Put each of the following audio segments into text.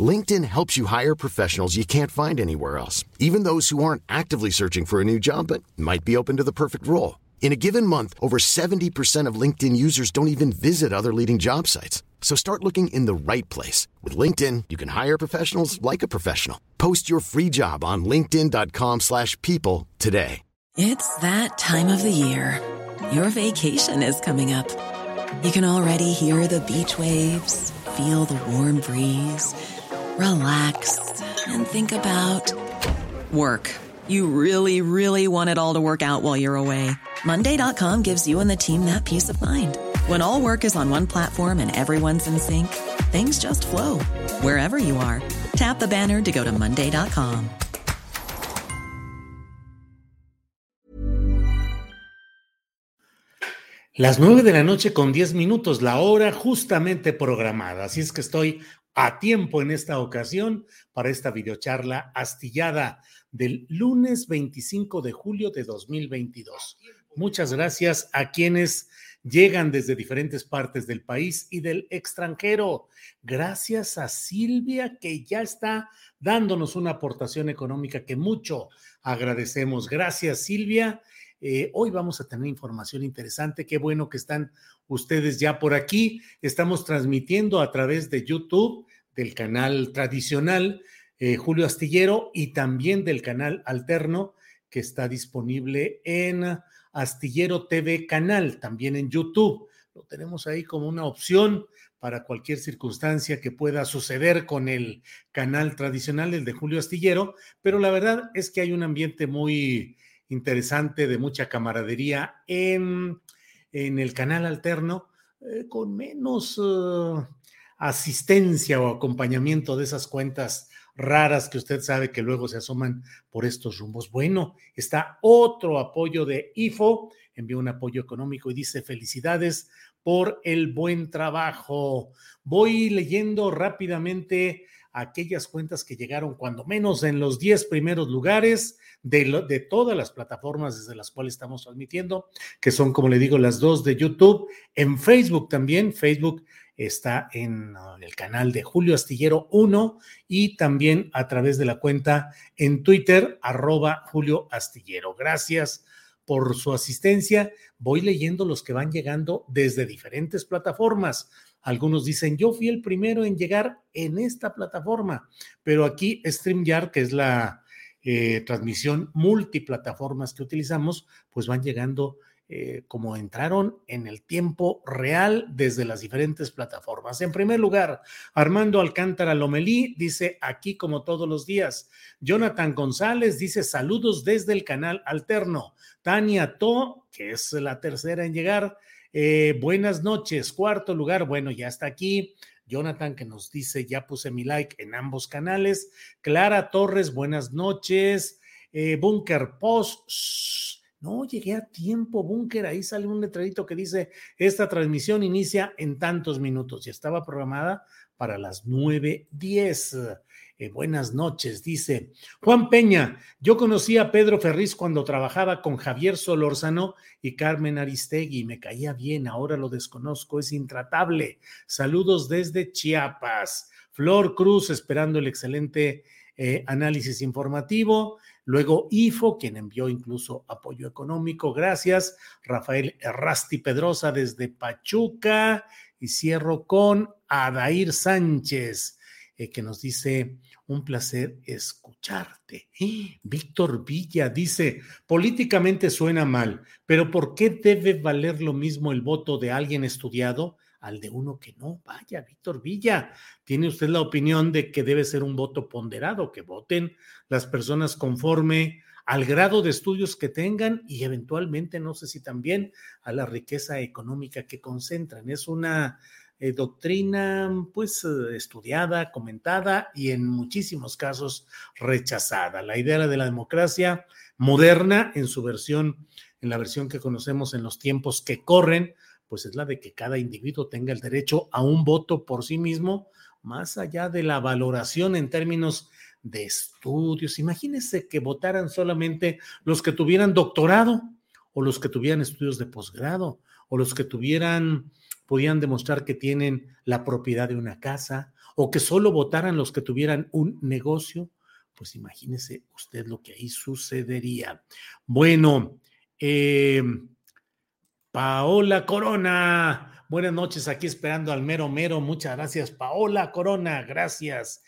LinkedIn helps you hire professionals you can't find anywhere else, even those who aren't actively searching for a new job but might be open to the perfect role. In a given month, over 70% of LinkedIn users don't even visit other leading job sites. So start looking in the right place. With LinkedIn, you can hire professionals like a professional. Post your free job on linkedin.com slash people today. It's that time of the year. Your vacation is coming up. You can already hear the beach waves, feel the warm breeze, relax, and think about work. You really, really want it all to work out while you're away. Monday.com gives you and the team that peace of mind. When all work is on one platform and everyone's in sync, things just flow wherever you are. Tap the banner to go to Monday.com. Las nueve de la noche con diez minutos, la hora justamente programada. Así es que estoy a tiempo en esta ocasión para esta videocharla astillada del lunes 25 de julio de 2022. Muchas gracias a quienes llegan desde diferentes partes del país y del extranjero. Gracias a Silvia que ya está dándonos una aportación económica que mucho agradecemos. Gracias Silvia. Eh, hoy vamos a tener información interesante. Qué bueno que están ustedes ya por aquí. Estamos transmitiendo a través de YouTube, del canal tradicional eh, Julio Astillero y también del canal alterno que está disponible en Astillero TV Canal, también en YouTube. Lo tenemos ahí como una opción para cualquier circunstancia que pueda suceder con el canal tradicional, el de Julio Astillero, pero la verdad es que hay un ambiente muy interesante, de mucha camaradería en, en el canal alterno, eh, con menos uh, asistencia o acompañamiento de esas cuentas raras que usted sabe que luego se asoman por estos rumbos. Bueno, está otro apoyo de IFO, envió un apoyo económico y dice felicidades por el buen trabajo. Voy leyendo rápidamente aquellas cuentas que llegaron cuando menos en los 10 primeros lugares de, de, todas las plataformas desde las cuales estamos transmitiendo, que son, como le digo, las dos de YouTube, en Facebook también, Facebook está en uh, el canal de Julio Astillero 1 y también a través de la cuenta en Twitter, arroba Julio Astillero. Gracias por su asistencia. Voy leyendo los que van llegando desde diferentes plataformas. Algunos dicen, yo fui el primero en llegar en esta plataforma, pero aquí StreamYard, que es la eh, transmisión multiplataformas que utilizamos, pues van llegando eh, como entraron en el tiempo real desde las diferentes plataformas. En primer lugar, Armando Alcántara Lomelí dice aquí como todos los días. Jonathan González dice saludos desde el canal alterno. Tania To, que es la tercera en llegar. Eh, buenas noches. Cuarto lugar, bueno, ya está aquí. Jonathan que nos dice, ya puse mi like en ambos canales. Clara Torres, buenas noches. Eh, Bunker Post, no, llegué a tiempo, búnker. Ahí sale un letrerito que dice, esta transmisión inicia en tantos minutos y estaba programada para las 9.10. Eh, buenas noches, dice Juan Peña. Yo conocí a Pedro Ferriz cuando trabajaba con Javier Solórzano y Carmen Aristegui. Me caía bien, ahora lo desconozco, es intratable. Saludos desde Chiapas. Flor Cruz, esperando el excelente eh, análisis informativo. Luego IFO, quien envió incluso apoyo económico, gracias. Rafael Errasti Pedrosa desde Pachuca. Y cierro con Adair Sánchez, eh, que nos dice, un placer escucharte. Víctor Villa dice, políticamente suena mal, pero ¿por qué debe valer lo mismo el voto de alguien estudiado? al de uno que no. Vaya, Víctor Villa, ¿tiene usted la opinión de que debe ser un voto ponderado, que voten las personas conforme al grado de estudios que tengan y eventualmente, no sé si también a la riqueza económica que concentran? Es una eh, doctrina pues eh, estudiada, comentada y en muchísimos casos rechazada. La idea de la democracia moderna en su versión, en la versión que conocemos en los tiempos que corren, pues es la de que cada individuo tenga el derecho a un voto por sí mismo, más allá de la valoración en términos de estudios. Imagínense que votaran solamente los que tuvieran doctorado o los que tuvieran estudios de posgrado o los que tuvieran, podían demostrar que tienen la propiedad de una casa o que solo votaran los que tuvieran un negocio. Pues imagínese usted lo que ahí sucedería. Bueno, eh, Paola Corona. Buenas noches, aquí esperando al mero mero. Muchas gracias, Paola Corona. Gracias.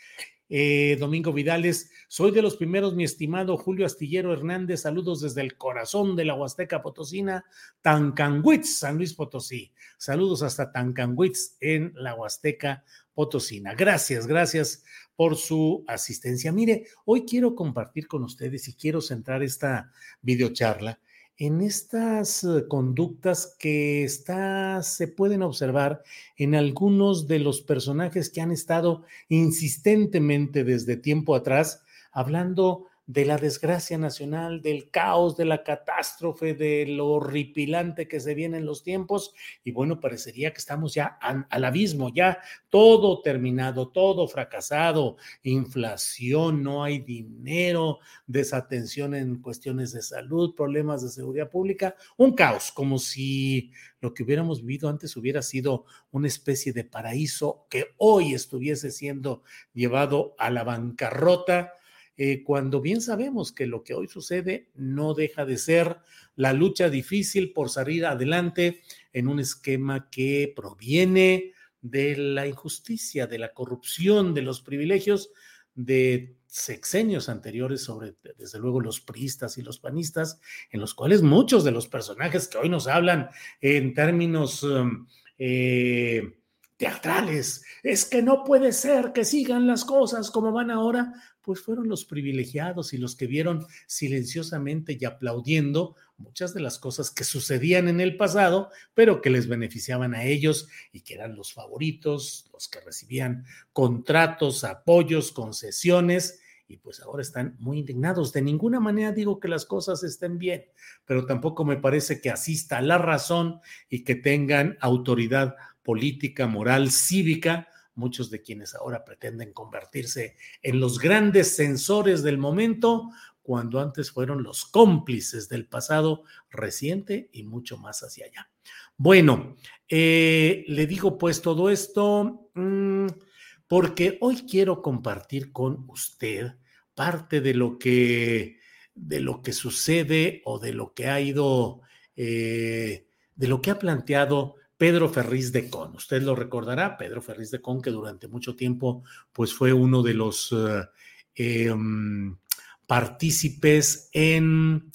Eh, Domingo Vidales, soy de los primeros, mi estimado Julio Astillero Hernández, saludos desde el corazón de la Huasteca Potosina, Tancanguitz, San Luis Potosí. Saludos hasta Tancanguitz en la Huasteca Potosina. Gracias, gracias por su asistencia. Mire, hoy quiero compartir con ustedes y quiero centrar esta videocharla en estas eh, conductas que está, se pueden observar en algunos de los personajes que han estado insistentemente desde tiempo atrás hablando de la desgracia nacional, del caos, de la catástrofe, de lo horripilante que se viene en los tiempos. Y bueno, parecería que estamos ya al abismo, ya todo terminado, todo fracasado, inflación, no hay dinero, desatención en cuestiones de salud, problemas de seguridad pública, un caos, como si lo que hubiéramos vivido antes hubiera sido una especie de paraíso que hoy estuviese siendo llevado a la bancarrota eh, cuando bien sabemos que lo que hoy sucede no deja de ser la lucha difícil por salir adelante en un esquema que proviene de la injusticia, de la corrupción, de los privilegios de sexenios anteriores sobre, desde luego, los priistas y los panistas, en los cuales muchos de los personajes que hoy nos hablan en términos um, eh, teatrales, es que no puede ser que sigan las cosas como van ahora, pues fueron los privilegiados y los que vieron silenciosamente y aplaudiendo muchas de las cosas que sucedían en el pasado, pero que les beneficiaban a ellos y que eran los favoritos, los que recibían contratos, apoyos, concesiones, y pues ahora están muy indignados. De ninguna manera digo que las cosas estén bien, pero tampoco me parece que asista la razón y que tengan autoridad política, moral, cívica muchos de quienes ahora pretenden convertirse en los grandes censores del momento, cuando antes fueron los cómplices del pasado reciente y mucho más hacia allá. Bueno, eh, le digo pues todo esto mm, porque hoy quiero compartir con usted parte de lo que de lo que sucede o de lo que ha ido, eh, de lo que ha planteado Pedro Ferriz de Con. Usted lo recordará, Pedro Ferriz de Con, que durante mucho tiempo pues fue uno de los eh, em, partícipes en,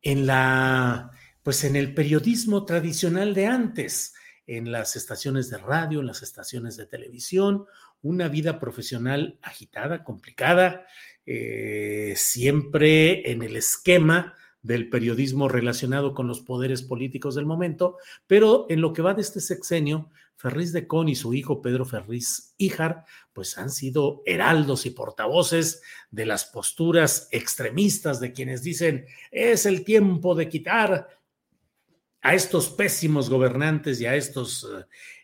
en la pues en el periodismo tradicional de antes, en las estaciones de radio, en las estaciones de televisión, una vida profesional agitada, complicada, eh, siempre en el esquema del periodismo relacionado con los poderes políticos del momento, pero en lo que va de este sexenio, Ferriz de Con y su hijo Pedro Ferriz Híjar, pues han sido heraldos y portavoces de las posturas extremistas de quienes dicen es el tiempo de quitar a estos pésimos gobernantes y a estos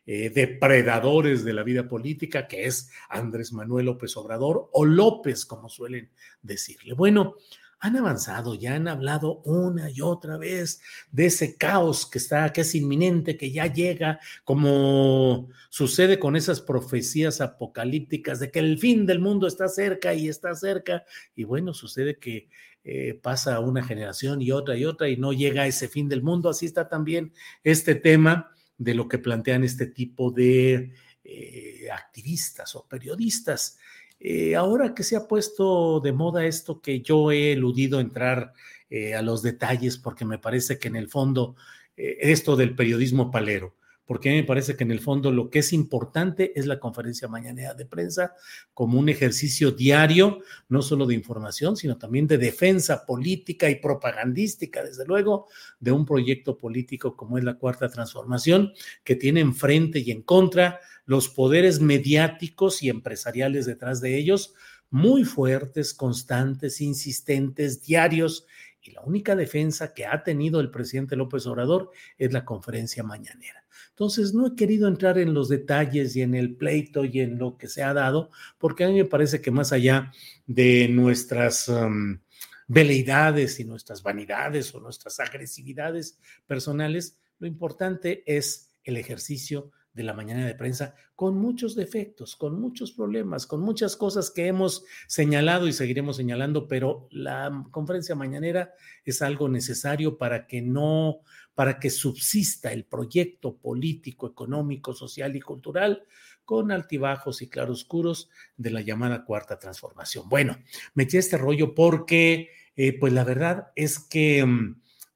eh, depredadores de la vida política, que es Andrés Manuel López Obrador o López, como suelen decirle. Bueno, han avanzado, ya han hablado una y otra vez de ese caos que está, que es inminente, que ya llega, como sucede con esas profecías apocalípticas de que el fin del mundo está cerca y está cerca. Y bueno, sucede que eh, pasa una generación y otra y otra y no llega ese fin del mundo. Así está también este tema de lo que plantean este tipo de eh, activistas o periodistas. Eh, ahora que se ha puesto de moda esto que yo he eludido entrar eh, a los detalles porque me parece que en el fondo eh, esto del periodismo palero, porque me parece que en el fondo lo que es importante es la conferencia mañanera de prensa como un ejercicio diario, no solo de información, sino también de defensa política y propagandística, desde luego, de un proyecto político como es la Cuarta Transformación, que tiene enfrente y en contra los poderes mediáticos y empresariales detrás de ellos, muy fuertes, constantes, insistentes, diarios, y la única defensa que ha tenido el presidente López Obrador es la conferencia mañanera. Entonces, no he querido entrar en los detalles y en el pleito y en lo que se ha dado, porque a mí me parece que más allá de nuestras um, veleidades y nuestras vanidades o nuestras agresividades personales, lo importante es el ejercicio de la mañana de prensa con muchos defectos, con muchos problemas, con muchas cosas que hemos señalado y seguiremos señalando, pero la conferencia mañanera es algo necesario para que no, para que subsista el proyecto político, económico, social y cultural con altibajos y claroscuros de la llamada cuarta transformación. Bueno, metí este rollo porque, eh, pues la verdad es que...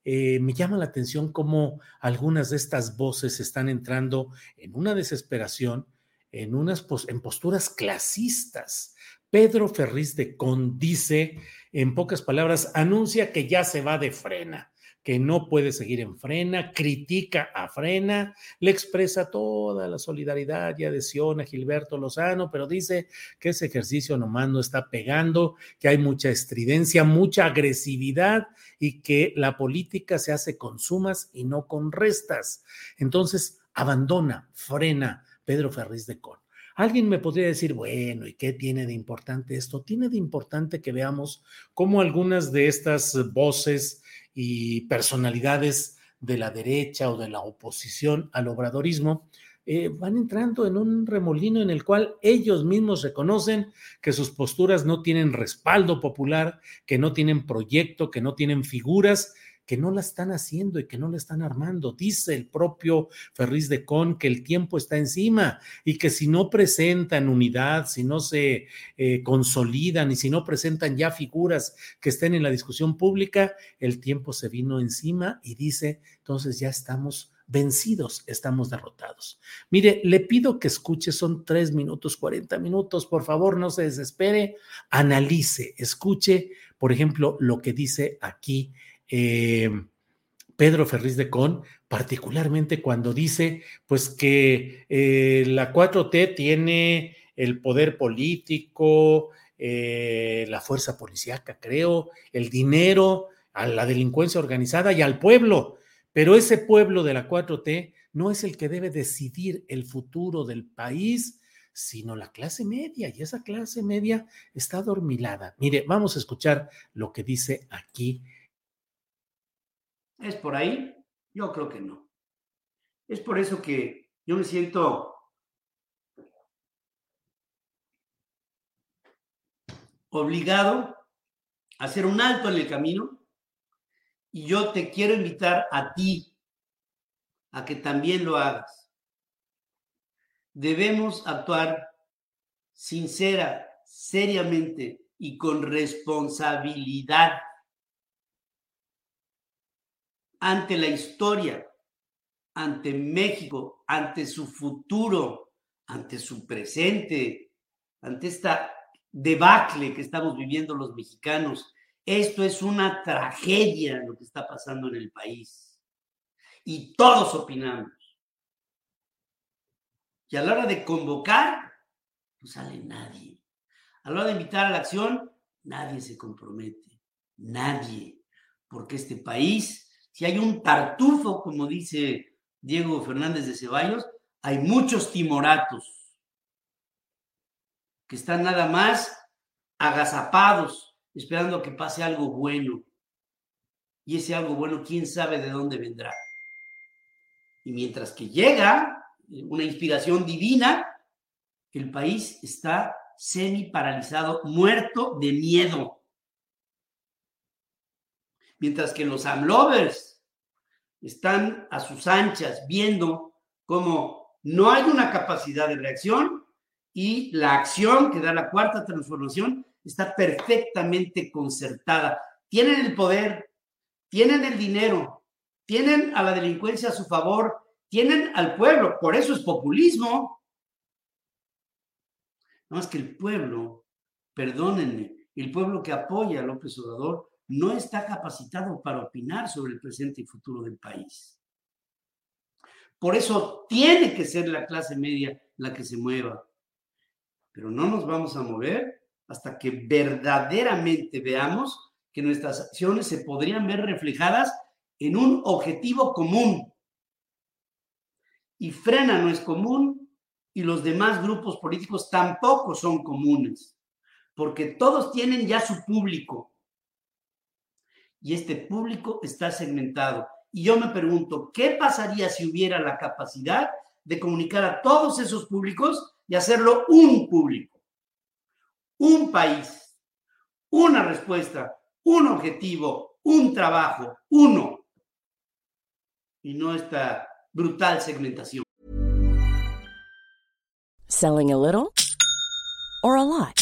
Eh, me llama la atención cómo algunas de estas voces están entrando en una desesperación, en unas en posturas clasistas. Pedro Ferriz de Con dice, en pocas palabras, anuncia que ya se va de frena que no puede seguir en Frena, critica a Frena, le expresa toda la solidaridad y adhesión a Gilberto Lozano, pero dice que ese ejercicio nomás no está pegando, que hay mucha estridencia, mucha agresividad y que la política se hace con sumas y no con restas. Entonces, abandona, frena Pedro Ferriz de Con. Alguien me podría decir, bueno, ¿y qué tiene de importante esto? Tiene de importante que veamos cómo algunas de estas voces y personalidades de la derecha o de la oposición al obradorismo, eh, van entrando en un remolino en el cual ellos mismos reconocen que sus posturas no tienen respaldo popular, que no tienen proyecto, que no tienen figuras que no la están haciendo y que no la están armando. Dice el propio Ferriz de Con que el tiempo está encima y que si no presentan unidad, si no se eh, consolidan y si no presentan ya figuras que estén en la discusión pública, el tiempo se vino encima y dice, entonces ya estamos vencidos, estamos derrotados. Mire, le pido que escuche, son tres minutos, cuarenta minutos, por favor, no se desespere, analice, escuche, por ejemplo, lo que dice aquí eh, Pedro Ferriz de Con, particularmente cuando dice pues que eh, la 4T tiene el poder político, eh, la fuerza policíaca, creo, el dinero, a la delincuencia organizada y al pueblo. Pero ese pueblo de la 4T no es el que debe decidir el futuro del país, sino la clase media, y esa clase media está dormilada. Mire, vamos a escuchar lo que dice aquí ¿Es por ahí? Yo creo que no. Es por eso que yo me siento obligado a hacer un alto en el camino y yo te quiero invitar a ti a que también lo hagas. Debemos actuar sincera, seriamente y con responsabilidad ante la historia, ante México, ante su futuro, ante su presente, ante esta debacle que estamos viviendo los mexicanos. Esto es una tragedia lo que está pasando en el país. Y todos opinamos. Y a la hora de convocar, no sale nadie. A la hora de invitar a la acción, nadie se compromete. Nadie. Porque este país si hay un tartufo, como dice Diego Fernández de Ceballos, hay muchos timoratos que están nada más agazapados, esperando que pase algo bueno. Y ese algo bueno, quién sabe de dónde vendrá. Y mientras que llega una inspiración divina, el país está semi paralizado, muerto de miedo. Mientras que los AMLovers están a sus anchas viendo cómo no hay una capacidad de reacción y la acción que da la cuarta transformación está perfectamente concertada. Tienen el poder, tienen el dinero, tienen a la delincuencia a su favor, tienen al pueblo, por eso es populismo. No más que el pueblo, perdónenme, el pueblo que apoya a López Obrador no está capacitado para opinar sobre el presente y futuro del país. Por eso tiene que ser la clase media la que se mueva. Pero no nos vamos a mover hasta que verdaderamente veamos que nuestras acciones se podrían ver reflejadas en un objetivo común. Y frena no es común y los demás grupos políticos tampoco son comunes, porque todos tienen ya su público. Y este público está segmentado. Y yo me pregunto, ¿qué pasaría si hubiera la capacidad de comunicar a todos esos públicos y hacerlo un público? Un país, una respuesta, un objetivo, un trabajo, uno. Y no esta brutal segmentación. Selling a little or a lot?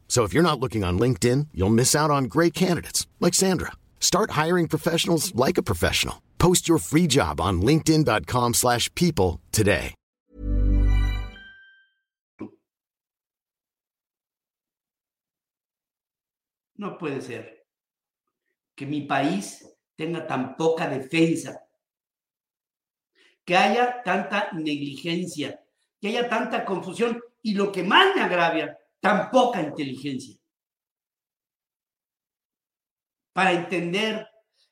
So if you're not looking on LinkedIn, you'll miss out on great candidates like Sandra. Start hiring professionals like a professional. Post your free job on linkedin.com/people today. No puede ser que mi país tenga tan poca defensa, que haya tanta negligencia, que haya tanta confusión y lo que más me agravia tan poca inteligencia para entender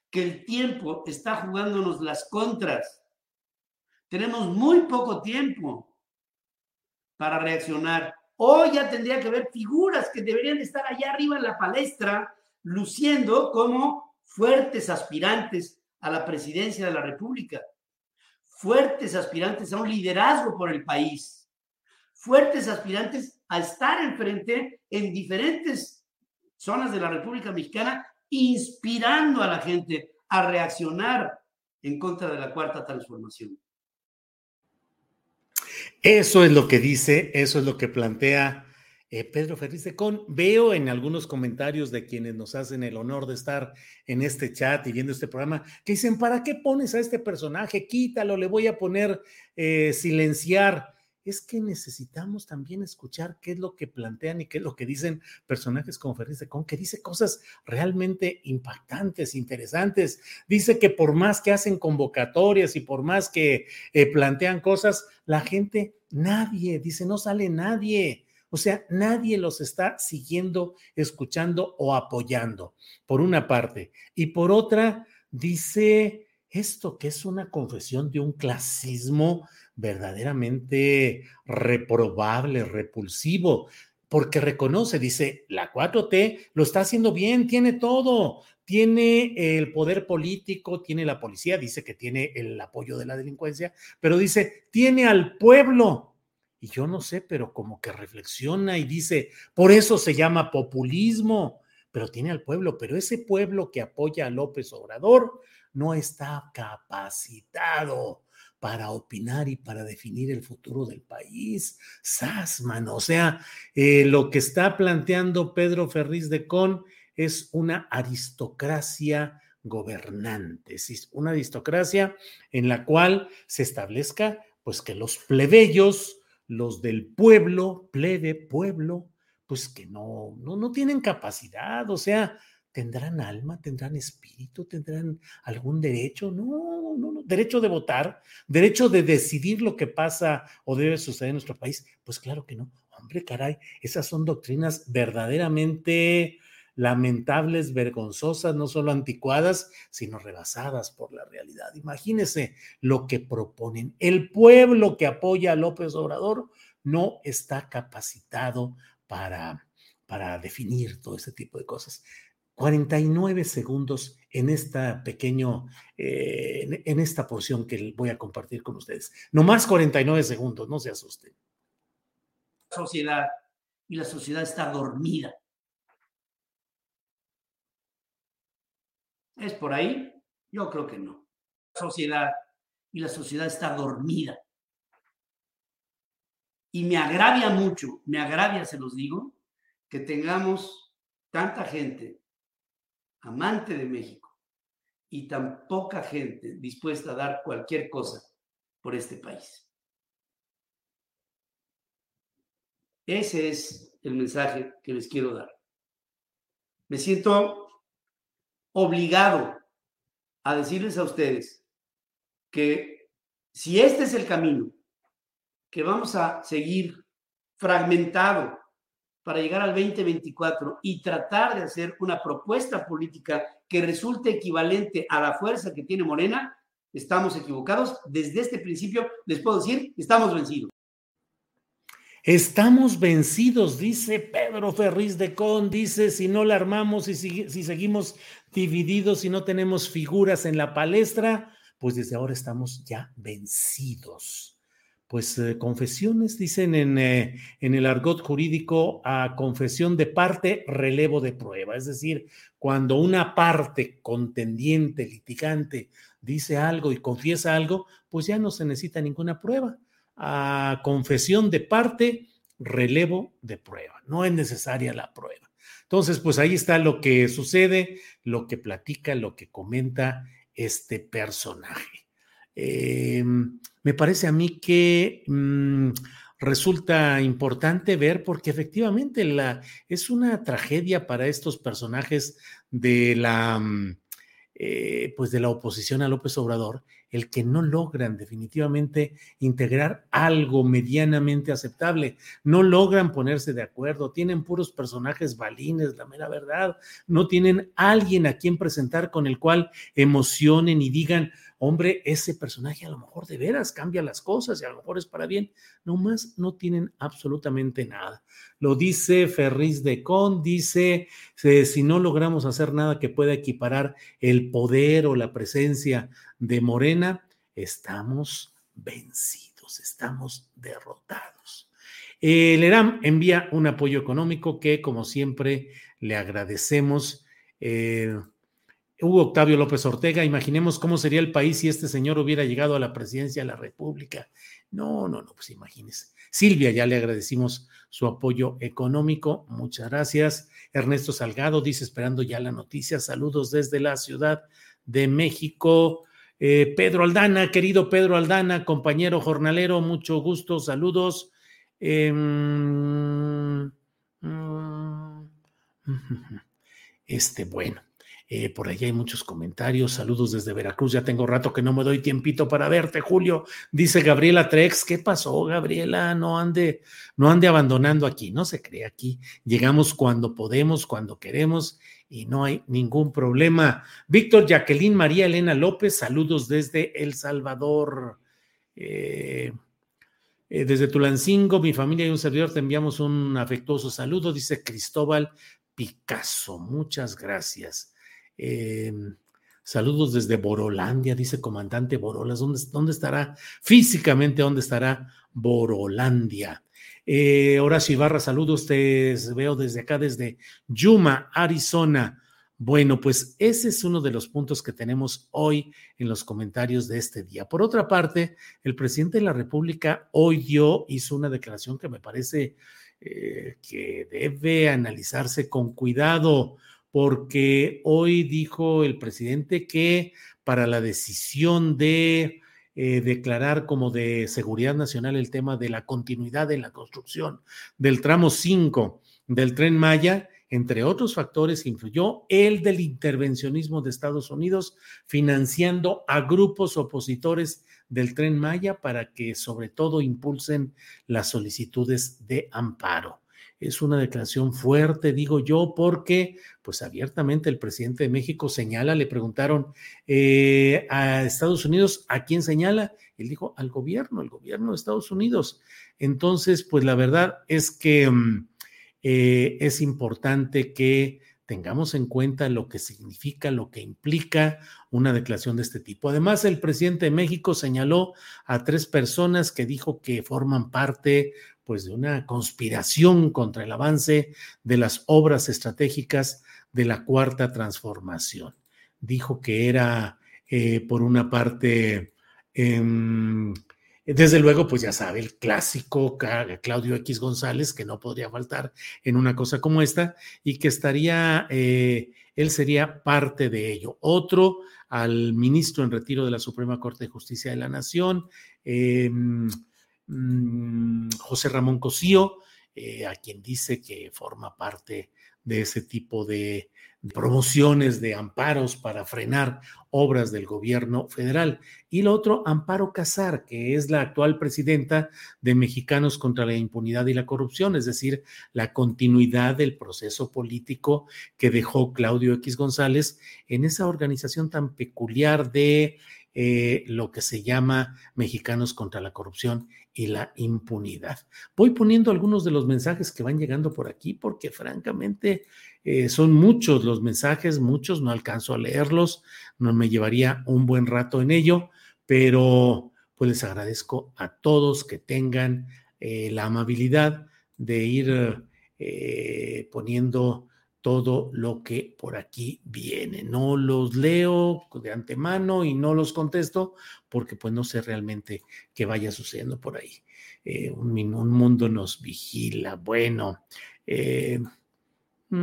que el tiempo está jugándonos las contras. Tenemos muy poco tiempo para reaccionar. Hoy ya tendría que haber figuras que deberían estar allá arriba en la palestra, luciendo como fuertes aspirantes a la presidencia de la República, fuertes aspirantes a un liderazgo por el país, fuertes aspirantes a estar enfrente en diferentes zonas de la República Mexicana, inspirando a la gente a reaccionar en contra de la cuarta transformación. Eso es lo que dice, eso es lo que plantea eh, Pedro Ferriz de Con. Veo en algunos comentarios de quienes nos hacen el honor de estar en este chat y viendo este programa que dicen, ¿para qué pones a este personaje? Quítalo, le voy a poner eh, silenciar es que necesitamos también escuchar qué es lo que plantean y qué es lo que dicen personajes como Ferris de Con, que dice cosas realmente impactantes, interesantes. Dice que por más que hacen convocatorias y por más que eh, plantean cosas, la gente, nadie, dice, no sale nadie. O sea, nadie los está siguiendo, escuchando o apoyando, por una parte. Y por otra, dice esto que es una confesión de un clasismo verdaderamente reprobable, repulsivo, porque reconoce, dice, la 4T lo está haciendo bien, tiene todo, tiene el poder político, tiene la policía, dice que tiene el apoyo de la delincuencia, pero dice, tiene al pueblo. Y yo no sé, pero como que reflexiona y dice, por eso se llama populismo, pero tiene al pueblo, pero ese pueblo que apoya a López Obrador no está capacitado para opinar y para definir el futuro del país. Sasman, o sea, eh, lo que está planteando Pedro Ferriz de Con es una aristocracia gobernante, es una aristocracia en la cual se establezca pues que los plebeyos, los del pueblo, plebe, pueblo, pues que no, no, no tienen capacidad, o sea, ¿Tendrán alma? ¿Tendrán espíritu? ¿Tendrán algún derecho? No, no, no. Derecho de votar, derecho de decidir lo que pasa o debe suceder en nuestro país. Pues claro que no. Hombre, caray, esas son doctrinas verdaderamente lamentables, vergonzosas, no solo anticuadas, sino rebasadas por la realidad. Imagínense lo que proponen. El pueblo que apoya a López Obrador no está capacitado para, para definir todo ese tipo de cosas. 49 segundos en esta pequeño, eh, en, esta porción que voy a compartir con ustedes. No más 49 segundos, no se asusten. Sociedad y la sociedad está dormida. ¿Es por ahí? Yo creo que no. Sociedad y la sociedad está dormida. Y me agravia mucho, me agravia, se los digo, que tengamos tanta gente amante de México y tan poca gente dispuesta a dar cualquier cosa por este país. Ese es el mensaje que les quiero dar. Me siento obligado a decirles a ustedes que si este es el camino que vamos a seguir fragmentado para llegar al 2024 y tratar de hacer una propuesta política que resulte equivalente a la fuerza que tiene Morena, estamos equivocados. Desde este principio les puedo decir, estamos vencidos. Estamos vencidos, dice Pedro Ferriz de Con, dice, si no la armamos y si, seguimos divididos y no tenemos figuras en la palestra, pues desde ahora estamos ya vencidos pues eh, confesiones, dicen en, eh, en, el argot jurídico, a confesión de parte, relevo de prueba. Es decir, cuando una parte contendiente, litigante, dice algo y confiesa algo, pues ya no se necesita ninguna prueba. A confesión de parte, relevo de prueba. No es necesaria la prueba. Entonces, pues ahí está lo que sucede, lo que platica, lo que comenta este personaje. Eh, me parece a mí que mm, resulta importante ver porque efectivamente la, es una tragedia para estos personajes de la, mm, eh, pues de la oposición a López Obrador el que no logran definitivamente integrar algo medianamente aceptable, no logran ponerse de acuerdo, tienen puros personajes balines, la mera verdad, no tienen alguien a quien presentar con el cual emocionen y digan, hombre, ese personaje a lo mejor de veras cambia las cosas y a lo mejor es para bien. No más, no tienen absolutamente nada. Lo dice Ferris de Con, dice, si no logramos hacer nada que pueda equiparar el poder o la presencia de Morena, estamos vencidos, estamos derrotados. El ERAM envía un apoyo económico que, como siempre, le agradecemos. Eh, Hugo Octavio López Ortega, imaginemos cómo sería el país si este señor hubiera llegado a la presidencia de la República. No, no, no, pues imagínese. Silvia, ya le agradecimos su apoyo económico. Muchas gracias. Ernesto Salgado dice, esperando ya la noticia. Saludos desde la Ciudad de México. Eh, Pedro Aldana, querido Pedro Aldana, compañero jornalero, mucho gusto, saludos. Em, mm, este, bueno. Eh, por allá hay muchos comentarios. Saludos desde Veracruz. Ya tengo rato que no me doy tiempito para verte, Julio. Dice Gabriela Trex. ¿Qué pasó, Gabriela? No ande, no ande abandonando aquí. No se cree aquí. Llegamos cuando podemos, cuando queremos y no hay ningún problema. Víctor Jacqueline María Elena López. Saludos desde El Salvador. Eh, eh, desde Tulancingo, mi familia y un servidor te enviamos un afectuoso saludo, dice Cristóbal Picasso. Muchas gracias. Em, saludos desde Borolandia, dice comandante Borolas. ¿Dónde, estará físicamente? ¿Dónde estará Borolandia? Eh, Horacio Ibarra, saludos, te veo desde acá, desde Yuma, Arizona. Bueno, pues ese es uno de los puntos que tenemos hoy en los comentarios de este día. Por otra parte, el presidente de la República hoy dio, hizo una declaración que me parece eh, que debe analizarse con cuidado porque hoy dijo el presidente que para la decisión de eh, declarar como de seguridad nacional el tema de la continuidad en la construcción del tramo 5 del tren Maya, entre otros factores, influyó el del intervencionismo de Estados Unidos financiando a grupos opositores del tren Maya para que sobre todo impulsen las solicitudes de amparo. Es una declaración fuerte, digo yo, porque pues abiertamente el presidente de México señala, le preguntaron eh, a Estados Unidos, ¿a quién señala? Él dijo, al gobierno, el gobierno de Estados Unidos. Entonces, pues la verdad es que mm, eh, es importante que tengamos en cuenta lo que significa, lo que implica una declaración de este tipo. Además, el presidente de México señaló a tres personas que dijo que forman parte pues de una conspiración contra el avance de las obras estratégicas de la cuarta transformación. Dijo que era, eh, por una parte, em, desde luego, pues ya sabe, el clásico Claudio X González, que no podría faltar en una cosa como esta, y que estaría, eh, él sería parte de ello. Otro, al ministro en retiro de la Suprema Corte de Justicia de la Nación, eh, Mm, José Ramón Cosío, eh, a quien dice que forma parte de ese tipo de promociones de amparos para frenar obras del gobierno federal. Y lo otro, Amparo Casar, que es la actual presidenta de Mexicanos contra la Impunidad y la Corrupción, es decir, la continuidad del proceso político que dejó Claudio X González en esa organización tan peculiar de eh, lo que se llama Mexicanos contra la Corrupción y la Impunidad. Voy poniendo algunos de los mensajes que van llegando por aquí porque francamente eh, son muchos los mensajes, muchos, no alcanzo a leerlos, no me llevaría un buen rato en ello, pero pues les agradezco a todos que tengan eh, la amabilidad de ir poniendo todo lo que por aquí viene. No los leo de antemano y no los contesto porque pues no sé realmente qué vaya sucediendo por ahí. Eh, un, mundo nos vigila. Bueno, eh, mm,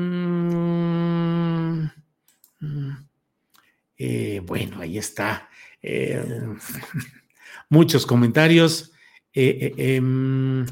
mm, eh, bueno, ahí está. muchos comentarios. Em,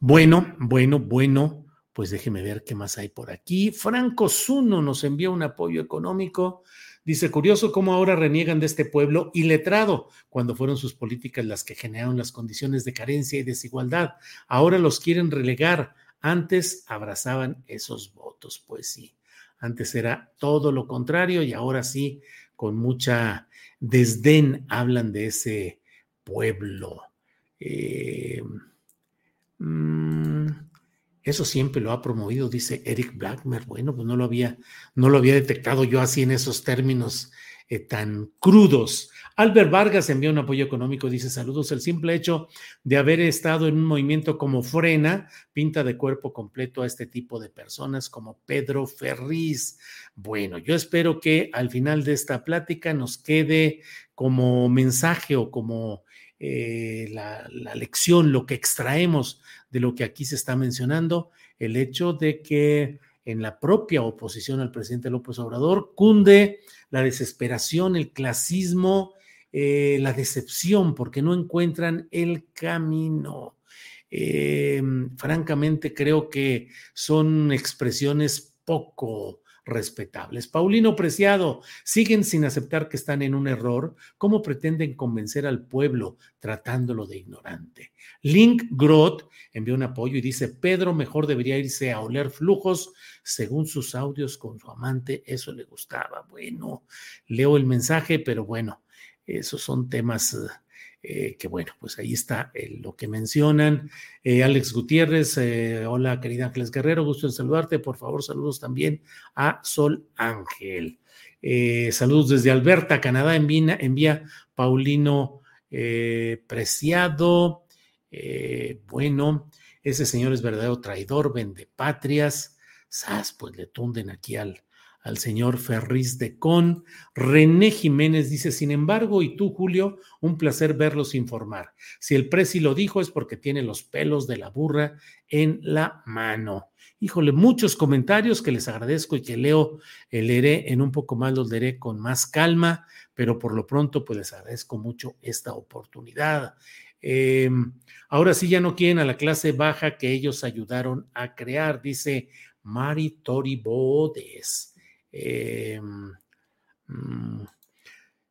bueno, bueno, bueno pues déjeme ver qué más hay por aquí. Franco Zuno nos envía un apoyo económico. Dice, curioso cómo ahora reniegan de este pueblo iletrado, cuando fueron sus políticas las que generaron las condiciones de carencia y desigualdad. Ahora los quieren relegar. Antes abrazaban esos votos. Pues sí, antes era todo lo contrario y ahora sí, con mucha desdén, hablan de ese pueblo. Eh, mm, eso siempre lo ha promovido, dice Eric Blackmer. Bueno, pues no lo había, no lo había detectado yo así en esos términos eh, tan crudos. Albert Vargas envía un apoyo económico, dice saludos. El simple hecho de haber estado en un movimiento como Frena pinta de cuerpo completo a este tipo de personas como Pedro Ferriz. Bueno, yo espero que al final de esta plática nos quede como mensaje o como eh, la, lección, lo que extraemos de lo que aquí se está mencionando, el hecho de que en la propia oposición al presidente López Obrador cunde la desesperación, el clasismo, eh, la decepción, porque no encuentran el camino. Eh, francamente, creo que son expresiones poco respetables. Paulino Preciado, siguen sin aceptar que están en un error. ¿Cómo pretenden convencer al pueblo tratándolo de ignorante? Link Groth envió un apoyo y dice, Pedro mejor debería irse a oler flujos según sus audios con su amante. Eso le gustaba. Bueno, leo el mensaje, pero bueno, esos son temas... Eh, que bueno, pues ahí está lo que mencionan. Eh, Alex Gutiérrez, eh, hola querida Ángeles Guerrero, gusto en saludarte. Por favor, saludos también a Sol Ángel. saludos desde Alberta, Canadá, envía, envía Paulino Preciado. bueno, ese señor es verdadero traidor, vende patrias. Sas, pues le tunden aquí al, al señor Ferriz de Con. René Jiménez dice, sin embargo, y tú, Julio, un placer verlos informar. Si el presi lo dijo es porque tiene los pelos de la burra en la mano. Híjole, muchos comentarios que les agradezco y que leo, eh, leeré en un poco más, los leeré con más calma, pero por lo pronto, pues les agradezco mucho esta oportunidad. Em, ahora sí ya no quieren a la clase baja que ellos ayudaron a crear, dice Mari Tori Bodes. Eh, mm,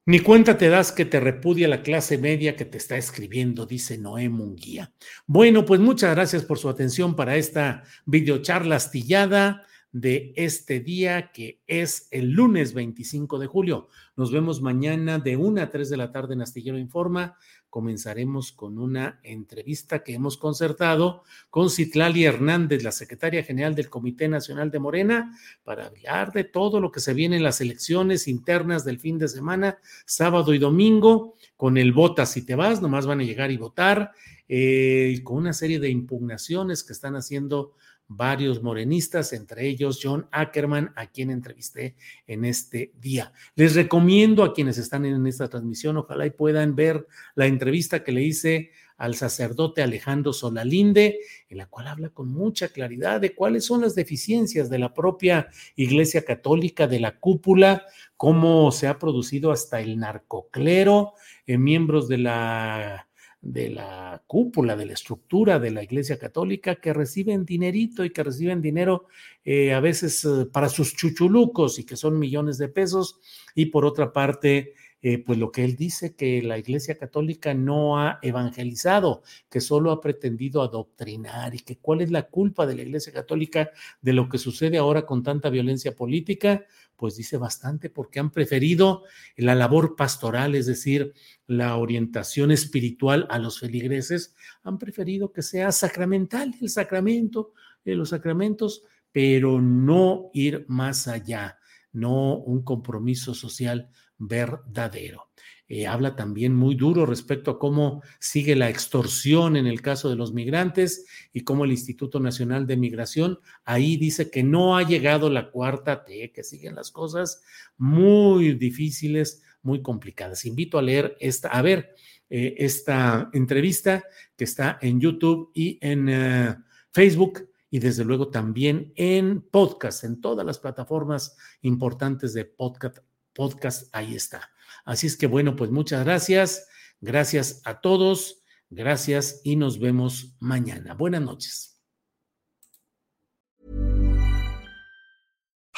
ni cuenta te das que te repudia la clase media que te está escribiendo, dice Noé Munguía. Bueno, pues muchas gracias por su atención para esta videocharla astillada de este día que es el lunes 25 de julio. Nos vemos mañana de 1 a 3 de la tarde en Astillero Informa. Comenzaremos con una entrevista que hemos concertado con Citlali Hernández, la secretaria general del Comité Nacional de Morena, para hablar de todo lo que se viene en las elecciones internas del fin de semana, sábado y domingo, con el vota si te vas, nomás van a llegar y votar, eh, con una serie de impugnaciones que están haciendo varios morenistas, entre ellos John Ackerman, a quien entrevisté en este día. Les recomiendo a quienes están en esta transmisión, ojalá y puedan ver la entrevista que le hice al sacerdote Alejandro Solalinde, en la cual habla con mucha claridad de cuáles son las deficiencias de la propia Iglesia Católica, de la cúpula, cómo se ha producido hasta el narcoclero, eh, miembros de la de la cúpula, de la estructura de la Iglesia Católica que reciben dinerito y que reciben dinero eh, a veces eh, para sus chuchulucos y que son millones de pesos. Y por otra parte, eh, pues lo que él dice, que la Iglesia Católica no ha evangelizado, que solo ha pretendido adoctrinar y que cuál es la culpa de la Iglesia Católica de lo que sucede ahora con tanta violencia política, pues dice bastante porque han preferido la labor pastoral, es decir, la orientación espiritual a los feligreses, han preferido que sea sacramental el sacramento, de los sacramentos, pero no ir más allá, no un compromiso social verdadero. Eh, habla también muy duro respecto a cómo sigue la extorsión en el caso de los migrantes y cómo el Instituto Nacional de Migración ahí dice que no ha llegado la cuarta T, que siguen las cosas muy difíciles, muy complicadas. Invito a leer esta, a ver eh, esta entrevista que está en YouTube y en eh, Facebook y desde luego también en podcast, en todas las plataformas importantes de podcast, podcast ahí está. Así es que bueno, pues muchas gracias. Gracias a todos. Gracias y nos vemos mañana. Buenas noches.